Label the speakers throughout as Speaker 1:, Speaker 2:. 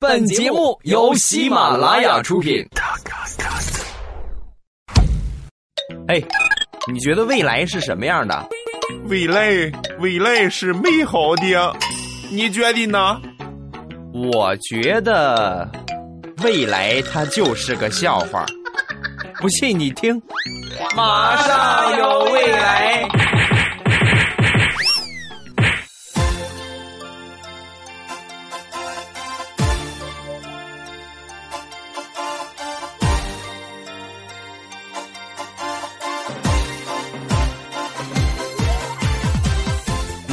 Speaker 1: 本节目由喜马拉雅出品。哎，你觉得未来是什么样的？
Speaker 2: 未来，未来是美好的，你觉得呢？
Speaker 1: 我觉得未来它就是个笑话。不信你听，马上有未来。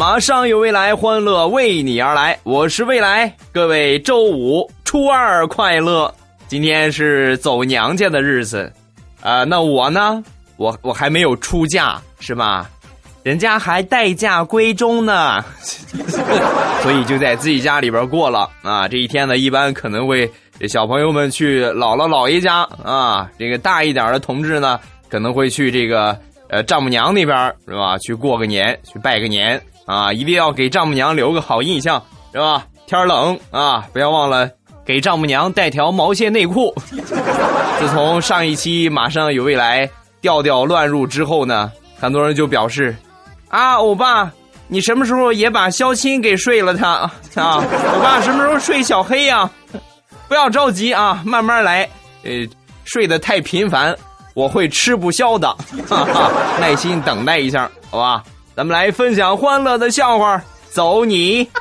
Speaker 1: 马上有未来，欢乐为你而来。我是未来，各位周五初二快乐。今天是走娘家的日子，啊，那我呢？我我还没有出嫁，是吧？人家还待嫁闺中呢，所以就在自己家里边过了啊。这一天呢，一般可能会小朋友们去姥姥姥爷家啊，这个大一点的同志呢，可能会去这个呃丈母娘那边是吧？去过个年，去拜个年。啊，一定要给丈母娘留个好印象，是吧？天冷啊，不要忘了给丈母娘带条毛线内裤。自从上一期《马上有未来》调调乱入之后呢，很多人就表示：啊，欧巴，你什么时候也把肖钦给睡了他啊？欧巴什么时候睡小黑呀？不要着急啊，慢慢来。呃，睡得太频繁，我会吃不消的。哈哈，耐心等待一下，好吧？咱们来分享欢乐的笑话，走你！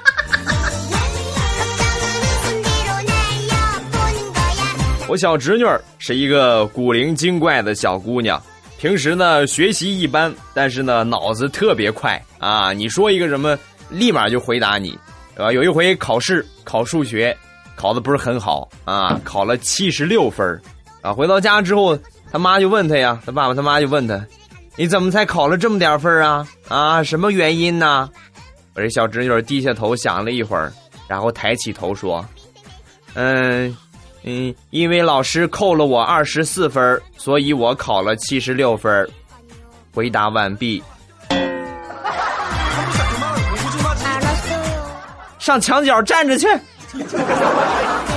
Speaker 1: 我小侄女儿是一个古灵精怪的小姑娘，平时呢学习一般，但是呢脑子特别快啊！你说一个什么，立马就回答你，对吧？有一回考试考数学，考的不是很好啊，考了七十六分啊！回到家之后，他妈就问他呀，他爸爸他妈就问他。你怎么才考了这么点分啊？啊，什么原因呢？我这小侄女低下头想了一会儿，然后抬起头说：“嗯，嗯，因为老师扣了我二十四分，所以我考了七十六分。”回答完毕。上墙角站着去。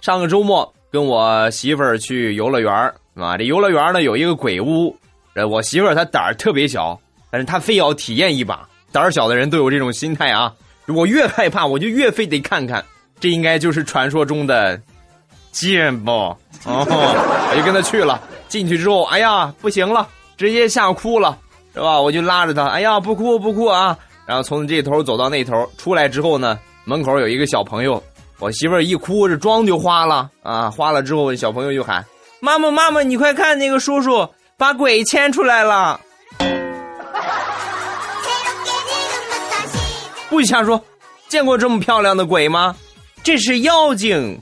Speaker 1: 上个周末跟我媳妇儿去游乐园，啊，这游乐园呢有一个鬼屋，呃，我媳妇儿她胆儿特别小，但是她非要体验一把。胆儿小的人都有这种心态啊，我越害怕我就越非得看看，这应该就是传说中的贱不？哦，我就跟他去了。进去之后，哎呀，不行了，直接吓哭了，是吧？我就拉着她，哎呀，不哭不哭啊。然后从这头走到那头，出来之后呢，门口有一个小朋友。我媳妇儿一哭，这妆就花了啊！花了之后，小朋友就喊：“妈妈，妈妈，你快看，那个叔叔把鬼牵出来了！”不许瞎说，见过这么漂亮的鬼吗？这是妖精。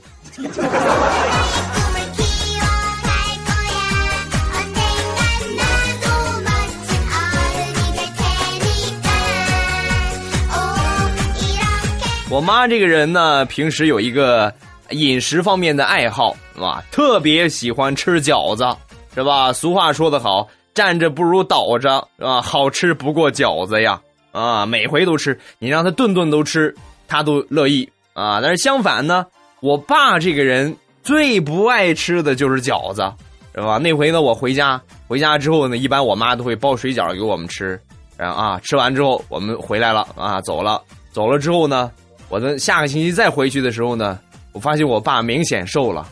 Speaker 1: 我妈这个人呢，平时有一个饮食方面的爱好，是吧？特别喜欢吃饺子，是吧？俗话说得好，站着不如倒着，是吧？好吃不过饺子呀，啊，每回都吃，你让他顿顿都吃，他都乐意啊。但是相反呢，我爸这个人最不爱吃的就是饺子，是吧？那回呢，我回家，回家之后呢，一般我妈都会包水饺给我们吃，然后啊，吃完之后我们回来了啊，走了，走了之后呢。我的下个星期再回去的时候呢，我发现我爸明显瘦了。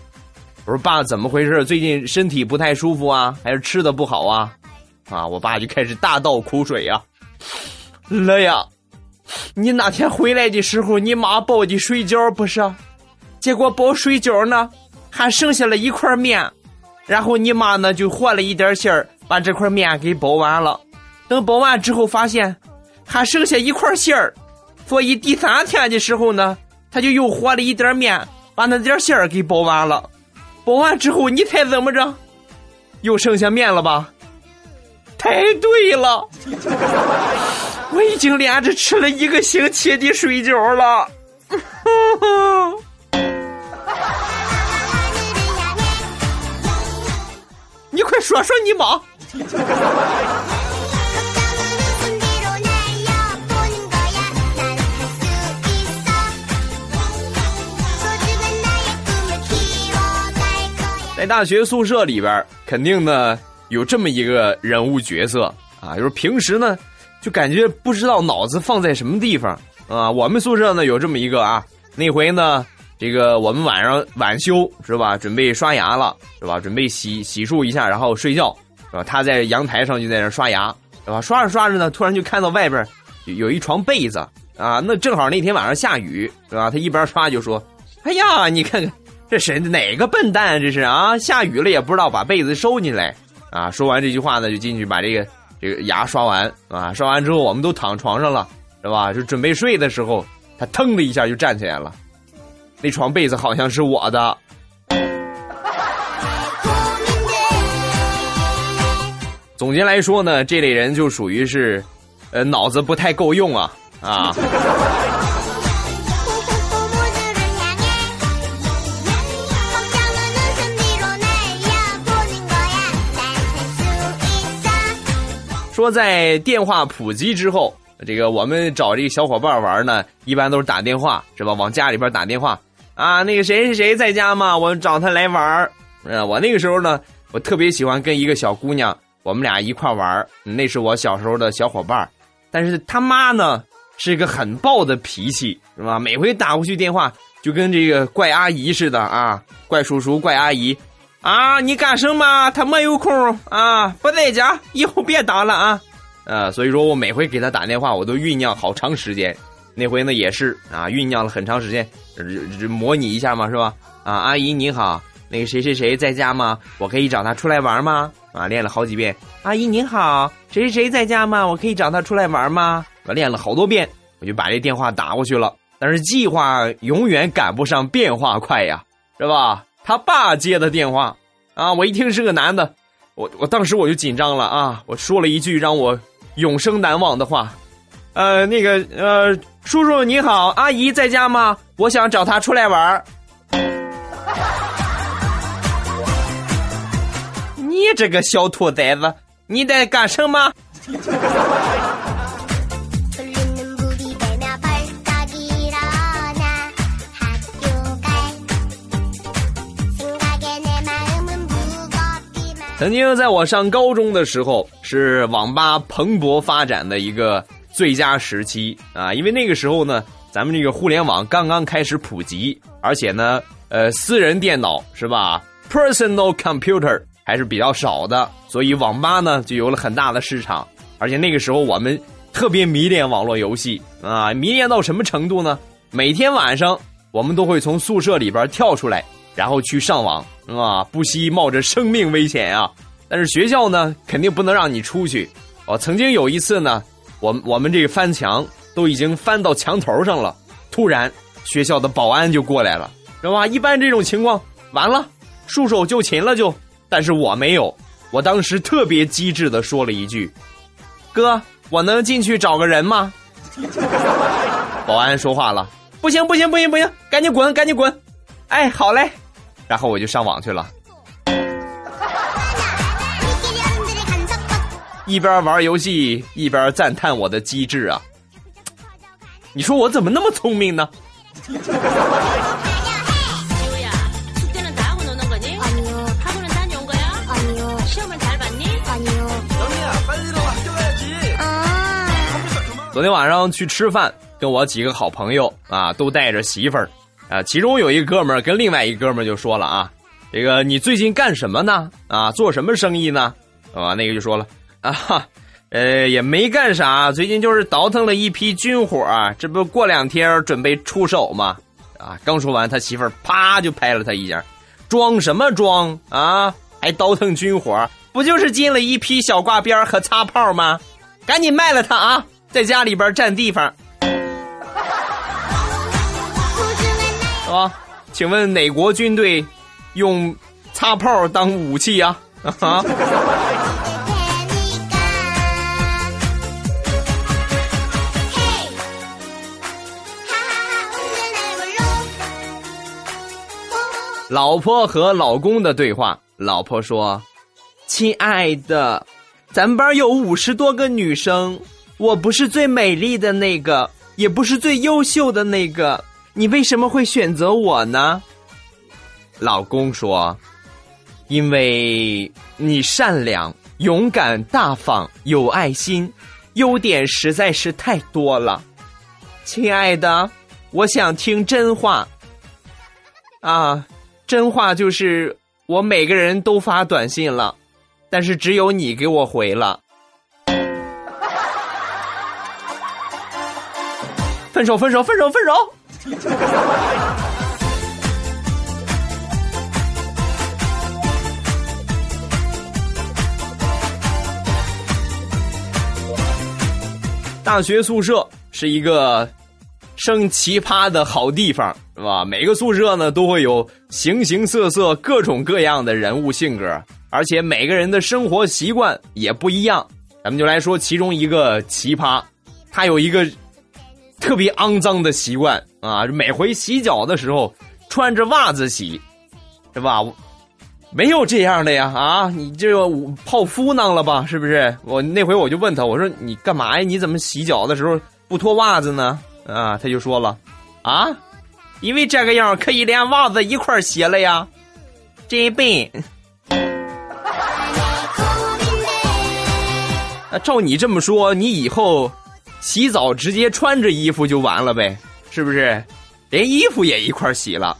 Speaker 1: 我说：“爸，怎么回事？最近身体不太舒服啊，还是吃的不好啊？”啊，我爸就开始大倒苦水呀。乐呀，你那天回来的时候，你妈包的水饺不是？结果包水饺呢，还剩下了一块面，然后你妈呢就和了一点馅儿，把这块面给包完了。等包完之后，发现还剩下一块馅儿。所以第三天的时候呢，他就又和了一点面，把那点馅儿给包完了。包完之后，你猜怎么着？又剩下面了吧？太对了，我已经连着吃了一个星期的水饺了。你快说说你忙。大学宿舍里边，肯定呢有这么一个人物角色啊，就是平时呢就感觉不知道脑子放在什么地方啊。我们宿舍呢有这么一个啊，那回呢这个我们晚上晚休是吧，准备刷牙了是吧，准备洗洗漱一下，然后睡觉是吧。他在阳台上就在那刷牙是吧，刷着刷着呢，突然就看到外边有一床被子啊，那正好那天晚上下雨是吧，他一边刷就说：“哎呀，你看看。”这谁哪个笨蛋？这是啊，下雨了也不知道把被子收进来啊！说完这句话呢，就进去把这个这个牙刷完啊。刷完之后，我们都躺床上了，是吧？就准备睡的时候，他腾的一下就站起来了。那床被子好像是我的。总结来说呢，这类人就属于是，呃，脑子不太够用啊啊。说在电话普及之后，这个我们找这个小伙伴玩呢，一般都是打电话，是吧？往家里边打电话啊，那个谁谁谁在家吗？我找他来玩儿。我那个时候呢，我特别喜欢跟一个小姑娘，我们俩一块玩那是我小时候的小伙伴但是他妈呢，是一个很暴的脾气，是吧？每回打过去电话，就跟这个怪阿姨似的啊，怪叔叔、怪阿姨。啊，你干什么？他没有空啊，不在家，以后别打了啊。呃，所以说我每回给他打电话，我都酝酿好长时间。那回呢也是啊，酝酿了很长时间，模拟一下嘛，是吧？啊，阿姨你好，那个谁谁谁在家吗？我可以找他出来玩吗？啊，练了好几遍。阿姨您好，谁谁谁在家吗？我可以找他出来玩吗？我练了好多遍，我就把这电话打过去了。但是计划永远赶不上变化快呀，是吧？他爸接的电话，啊，我一听是个男的，我我当时我就紧张了啊，我说了一句让我永生难忘的话，呃，那个呃，叔叔你好，阿姨在家吗？我想找他出来玩 你这个小兔崽子，你在干什么？曾经在我上高中的时候，是网吧蓬勃发展的一个最佳时期啊！因为那个时候呢，咱们这个互联网刚刚开始普及，而且呢，呃，私人电脑是吧？Personal computer 还是比较少的，所以网吧呢就有了很大的市场。而且那个时候我们特别迷恋网络游戏啊，迷恋到什么程度呢？每天晚上我们都会从宿舍里边跳出来。然后去上网啊，不惜冒着生命危险啊！但是学校呢，肯定不能让你出去。哦，曾经有一次呢，我我们这个翻墙都已经翻到墙头上了，突然学校的保安就过来了，是吧？一般这种情况完了，束手就擒了就。但是我没有，我当时特别机智的说了一句：“哥，我能进去找个人吗？” 保安说话了：“不行不行不行不行，赶紧滚赶紧滚！”哎，好嘞。然后我就上网去了，一边玩游戏一边赞叹我的机智啊！你说我怎么那么聪明呢？昨天晚上去吃饭，跟我几个好朋友啊，都带着媳妇儿。啊，其中有一哥们儿跟另外一哥们儿就说了啊，这个你最近干什么呢？啊，做什么生意呢？啊，那个就说了啊，呃，也没干啥，最近就是倒腾了一批军火，这不过两天准备出手吗？啊，刚说完，他媳妇儿啪就拍了他一下，装什么装啊？还倒腾军火？不就是进了一批小挂边和擦炮吗？赶紧卖了它啊，在家里边占地方。啊？请问哪国军队用擦炮当武器呀？啊！老婆和老公的对话。老婆说：“亲爱的，咱班有五十多个女生，我不是最美丽的那个，也不是最优秀的那个，你为什么会选择我呢？老公说：“因为你善良、勇敢、大方、有爱心，优点实在是太多了。”亲爱的，我想听真话。啊，真话就是我每个人都发短信了。但是只有你给我回了，分手，分手，分手，分手。大学宿舍是一个生奇葩的好地方，是吧？每个宿舍呢都会有形形色色、各种各样的人物性格。而且每个人的生活习惯也不一样，咱们就来说其中一个奇葩，他有一个特别肮脏的习惯啊，每回洗脚的时候穿着袜子洗，是吧？没有这样的呀啊！你这个泡芙囊了吧？是不是？我那回我就问他，我说你干嘛呀？你怎么洗脚的时候不脱袜子呢？啊，他就说了，啊，因为这个样可以连袜子一块洗了呀，真笨。那照你这么说，你以后洗澡直接穿着衣服就完了呗？是不是？连衣服也一块洗了。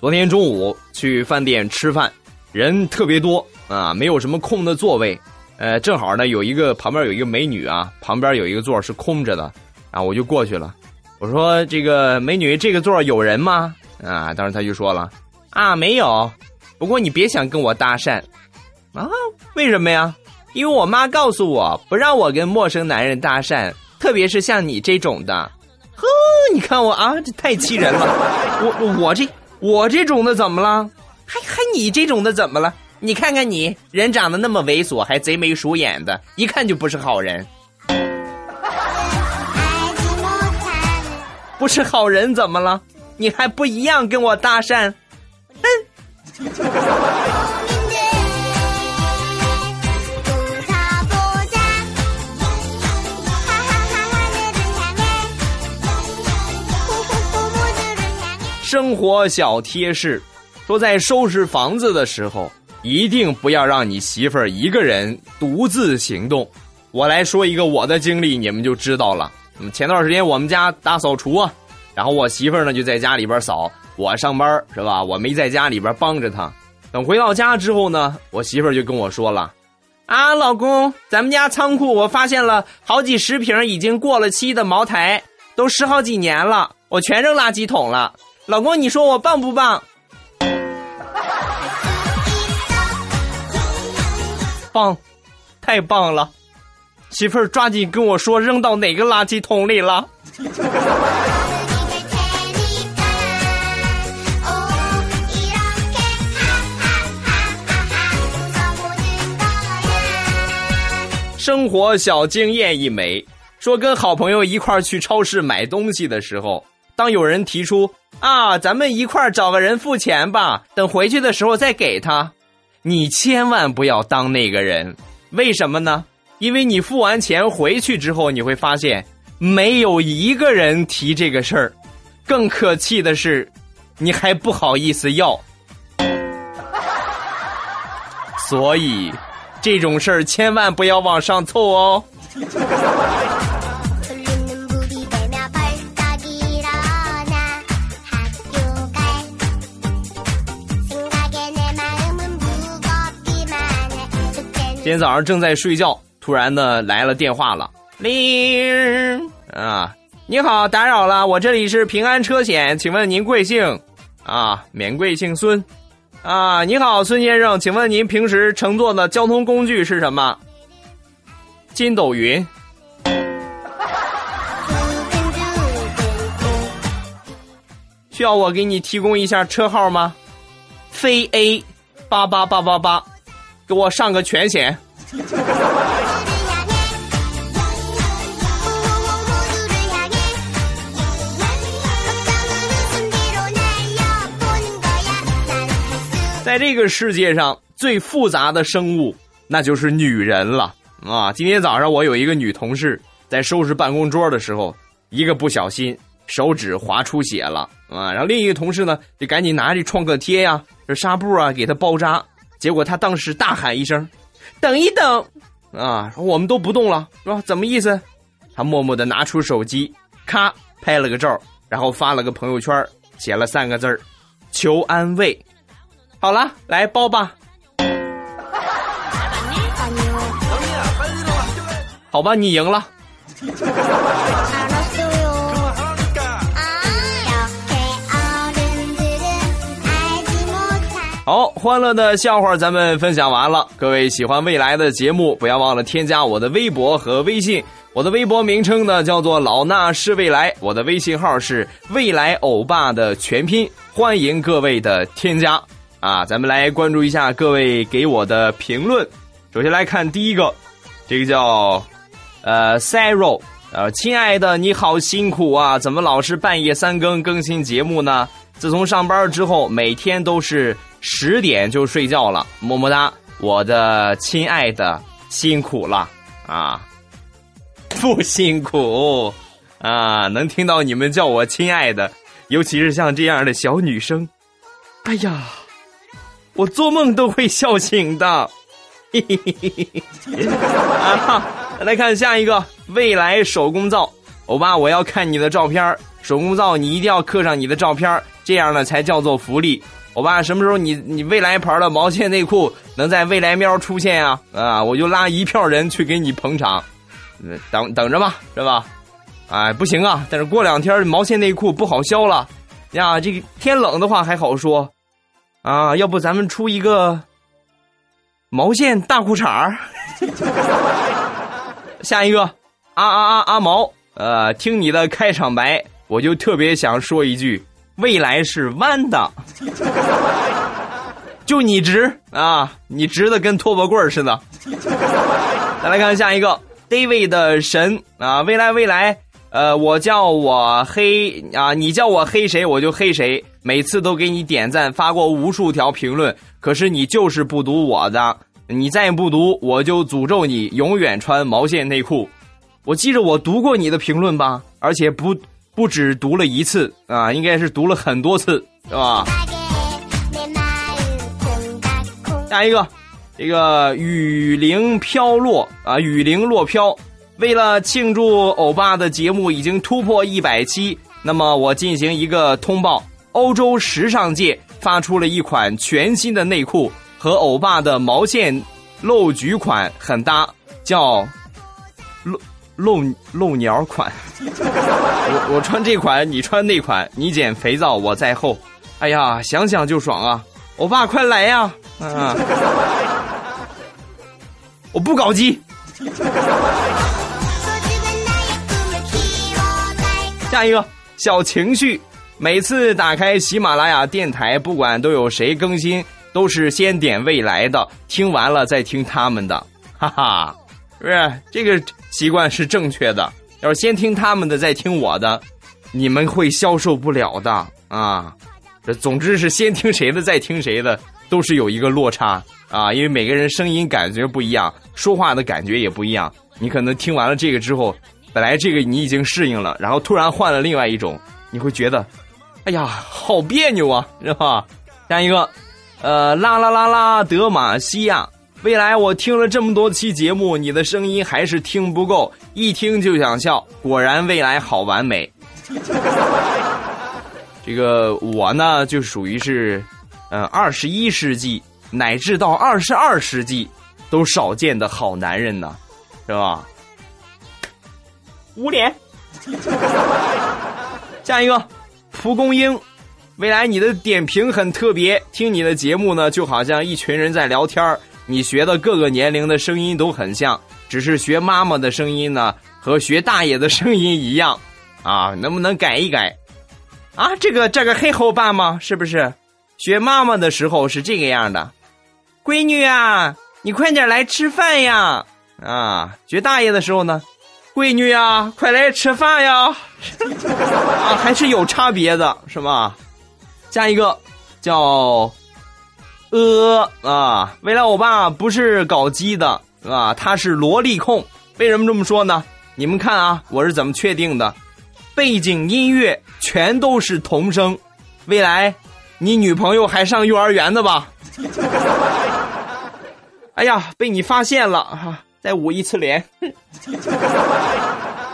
Speaker 1: 昨天中午去饭店吃饭，人特别多啊，没有什么空的座位。呃，正好呢，有一个旁边有一个美女啊，旁边有一个座是空着的。然后我就过去了，我说：“这个美女，这个座有人吗？”啊，当时他就说了：“啊，没有。不过你别想跟我搭讪，啊，为什么呀？因为我妈告诉我不让我跟陌生男人搭讪，特别是像你这种的。呵，你看我啊，这太气人了。我我这我这种的怎么了？还还你这种的怎么了？你看看你，人长得那么猥琐，还贼眉鼠眼的，一看就不是好人。”不是好人怎么了？你还不一样跟我搭讪？哼！生活小贴士：说在收拾房子的时候，一定不要让你媳妇儿一个人独自行动。我来说一个我的经历，你们就知道了。前段时间我们家大扫除啊，然后我媳妇儿呢就在家里边扫，我上班是吧？我没在家里边帮着她。等回到家之后呢，我媳妇儿就跟我说了：“啊，老公，咱们家仓库我发现了好几十瓶已经过了期的茅台，都十好几年了，我全扔垃圾桶了。老公，你说我棒不棒？棒，太棒了！”媳妇儿，抓紧跟我说扔到哪个垃圾桶里了。生活小经验一枚，说跟好朋友一块儿去超市买东西的时候，当有人提出啊，咱们一块儿找个人付钱吧，等回去的时候再给他，你千万不要当那个人，为什么呢？因为你付完钱回去之后，你会发现没有一个人提这个事儿，更可气的是，你还不好意思要，所以这种事儿千万不要往上凑哦。今天早上正在睡觉。突然呢，来了电话了，铃啊！你好，打扰了，我这里是平安车险，请问您贵姓？啊，免贵姓孙。啊，你好，孙先生，请问您平时乘坐的交通工具是什么？筋斗云。需要我给你提供一下车号吗？飞 A 八八八八八，给我上个全险。这个世界上最复杂的生物，那就是女人了啊！今天早上我有一个女同事在收拾办公桌的时候，一个不小心手指划出血了啊！然后另一个同事呢就赶紧拿着创可贴呀、这纱布啊给她包扎，结果她当时大喊一声：“等一等！”啊，我们都不动了，是吧？怎么意思？她默默的拿出手机，咔拍了个照，然后发了个朋友圈，写了三个字儿：“求安慰。”好了，来包吧。好吧，你赢了。好，欢乐的笑话咱们分享完了。各位喜欢未来的节目，不要忘了添加我的微博和微信。我的微博名称呢叫做老衲是未来，我的微信号是未来欧巴的全拼，欢迎各位的添加啊！咱们来关注一下各位给我的评论。首先来看第一个，这个叫呃 Zero，呃，亲爱的你好辛苦啊，怎么老是半夜三更更新节目呢？自从上班之后，每天都是十点就睡觉了，么么哒，我的亲爱的辛苦了啊！不辛苦啊，能听到你们叫我亲爱的，尤其是像这样的小女生，哎呀，我做梦都会笑醒的。啊！来看下一个，未来手工皂，欧巴，我要看你的照片手工皂你一定要刻上你的照片这样呢才叫做福利。欧巴，什么时候你你未来牌的毛线内裤能在未来喵出现呀？啊，我就拉一票人去给你捧场。等等着吧，是吧？哎，不行啊！但是过两天毛线内裤不好销了呀。这个天冷的话还好说啊，要不咱们出一个毛线大裤衩儿？下一个，阿阿阿阿毛，呃，听你的开场白，我就特别想说一句：未来是弯的，就你直啊，你直的跟拖把棍似的。再来看下一个。David 的神啊，未来未来，呃，我叫我黑啊，你叫我黑谁我就黑谁，每次都给你点赞，发过无数条评论，可是你就是不读我的，你再不读，我就诅咒你永远穿毛线内裤。我记着我读过你的评论吧，而且不不止读了一次啊，应该是读了很多次，是吧？下一个。这个雨铃飘落啊，雨铃落飘。为了庆祝欧巴的节目已经突破一百期，那么我进行一个通报：欧洲时尚界发出了一款全新的内裤，和欧巴的毛线露菊款很搭，叫露露露鸟款。我我穿这款，你穿那款，你捡肥皂，我在后。哎呀，想想就爽啊！欧巴，快来呀！啊。我不搞基。下一个小情绪，每次打开喜马拉雅电台，不管都有谁更新，都是先点未来的，听完了再听他们的，哈哈，是不是？这个习惯是正确的。要是先听他们的，再听我的，你们会消受不了的啊。这总之是先听谁的，再听谁的，都是有一个落差。啊，因为每个人声音感觉不一样，说话的感觉也不一样。你可能听完了这个之后，本来这个你已经适应了，然后突然换了另外一种，你会觉得，哎呀，好别扭啊，是吧？下一个，呃，啦啦啦啦，德玛西亚，未来我听了这么多期节目，你的声音还是听不够，一听就想笑。果然未来好完美。这个我呢，就属于是，呃，二十一世纪。乃至到二十二世纪，都少见的好男人呢，是吧？捂脸。下一个，蒲公英，未来你的点评很特别，听你的节目呢，就好像一群人在聊天你学的各个年龄的声音都很像，只是学妈妈的声音呢，和学大爷的声音一样啊，能不能改一改？啊，这个这个很好办吗？是不是？学妈妈的时候是这个样的。闺女啊，你快点来吃饭呀！啊，学大爷的时候呢，闺女呀，快来吃饭呀！啊，还是有差别的，是吧？下一个叫呃啊，未来我爸不是搞基的啊，他是萝莉控。为什么这么说呢？你们看啊，我是怎么确定的？背景音乐全都是童声。未来，你女朋友还上幼儿园的吧？哎呀，被你发现了哈！再捂一次脸。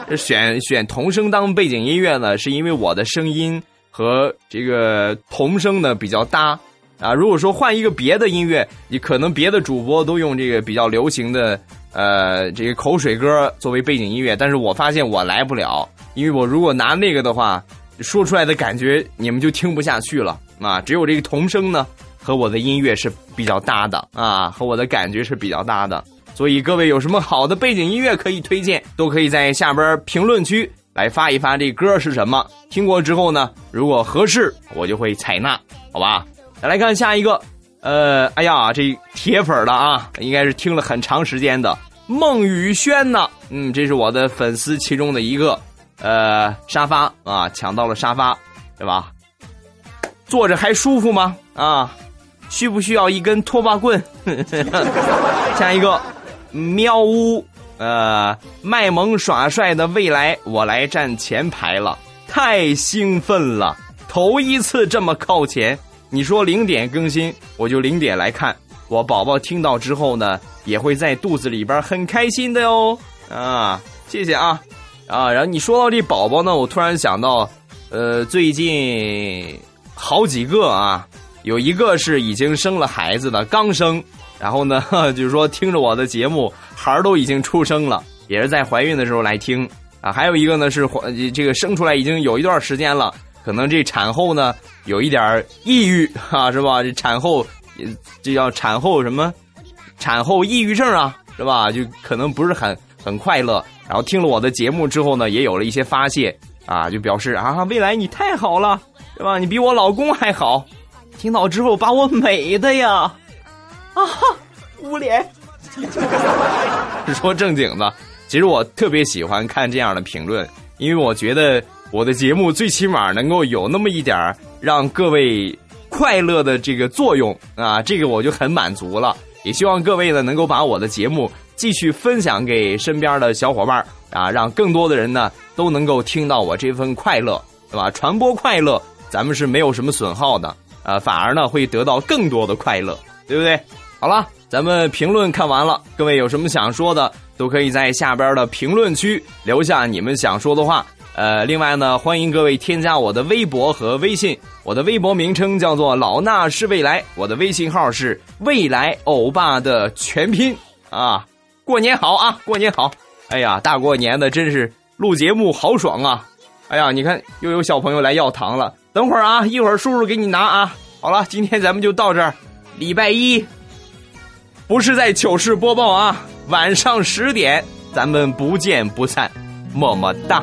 Speaker 1: 这选选童声当背景音乐呢，是因为我的声音和这个童声呢比较搭啊。如果说换一个别的音乐，你可能别的主播都用这个比较流行的呃这个口水歌作为背景音乐，但是我发现我来不了，因为我如果拿那个的话，说出来的感觉你们就听不下去了啊。只有这个童声呢和我的音乐是比较搭的啊，和我的感觉是比较搭的。所以各位有什么好的背景音乐可以推荐，都可以在下边评论区来发一发这歌是什么。听过之后呢，如果合适，我就会采纳，好吧？再来看下一个，呃，哎呀，这铁粉了啊，应该是听了很长时间的孟雨轩呢。嗯，这是我的粉丝其中的一个，呃，沙发啊，抢到了沙发，对吧？坐着还舒服吗？啊，需不需要一根拖把棍？下一个。喵呜，呃，卖萌耍帅的未来，我来站前排了，太兴奋了，头一次这么靠前。你说零点更新，我就零点来看。我宝宝听到之后呢，也会在肚子里边很开心的哟。啊，谢谢啊，啊，然后你说到这宝宝呢，我突然想到，呃，最近好几个啊，有一个是已经生了孩子的，刚生。然后呢，就是说听着我的节目，孩儿都已经出生了，也是在怀孕的时候来听啊。还有一个呢是怀这个生出来已经有一段时间了，可能这产后呢有一点抑郁 啊，是吧？这产后这叫产后什么？产后抑郁症啊，是吧？就可能不是很很快乐。然后听了我的节目之后呢，也有了一些发泄啊，就表示啊，未来你太好了，是吧？你比我老公还好。听到之后把我美的呀。啊哈，捂脸。说正经的，其实我特别喜欢看这样的评论，因为我觉得我的节目最起码能够有那么一点让各位快乐的这个作用啊，这个我就很满足了。也希望各位呢能够把我的节目继续分享给身边的小伙伴啊，让更多的人呢都能够听到我这份快乐，对吧？传播快乐，咱们是没有什么损耗的啊，反而呢会得到更多的快乐，对不对？好了，咱们评论看完了，各位有什么想说的，都可以在下边的评论区留下你们想说的话。呃，另外呢，欢迎各位添加我的微博和微信，我的微博名称叫做老衲是未来，我的微信号是未来欧巴的全拼啊。过年好啊，过年好！哎呀，大过年的真是录节目好爽啊！哎呀，你看又有小朋友来要糖了，等会儿啊，一会儿叔叔给你拿啊。好了，今天咱们就到这儿，礼拜一。不是在糗事播报啊！晚上十点，咱们不见不散，么么哒。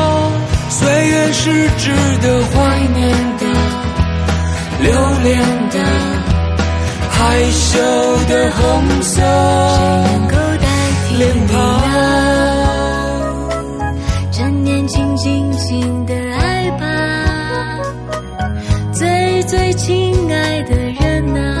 Speaker 3: 岁月是值得怀念的、留恋的、害羞的红色。脸庞。
Speaker 4: 趁年轻，尽情的爱吧，最最亲爱的人啊，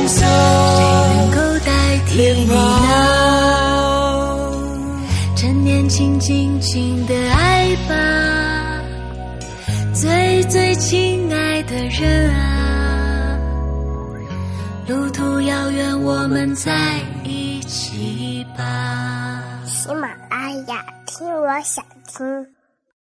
Speaker 4: 趁年轻，尽情的爱吧，最最亲爱的人啊，路途遥远，我们在一起吧。
Speaker 5: 喜马拉雅，听我想听。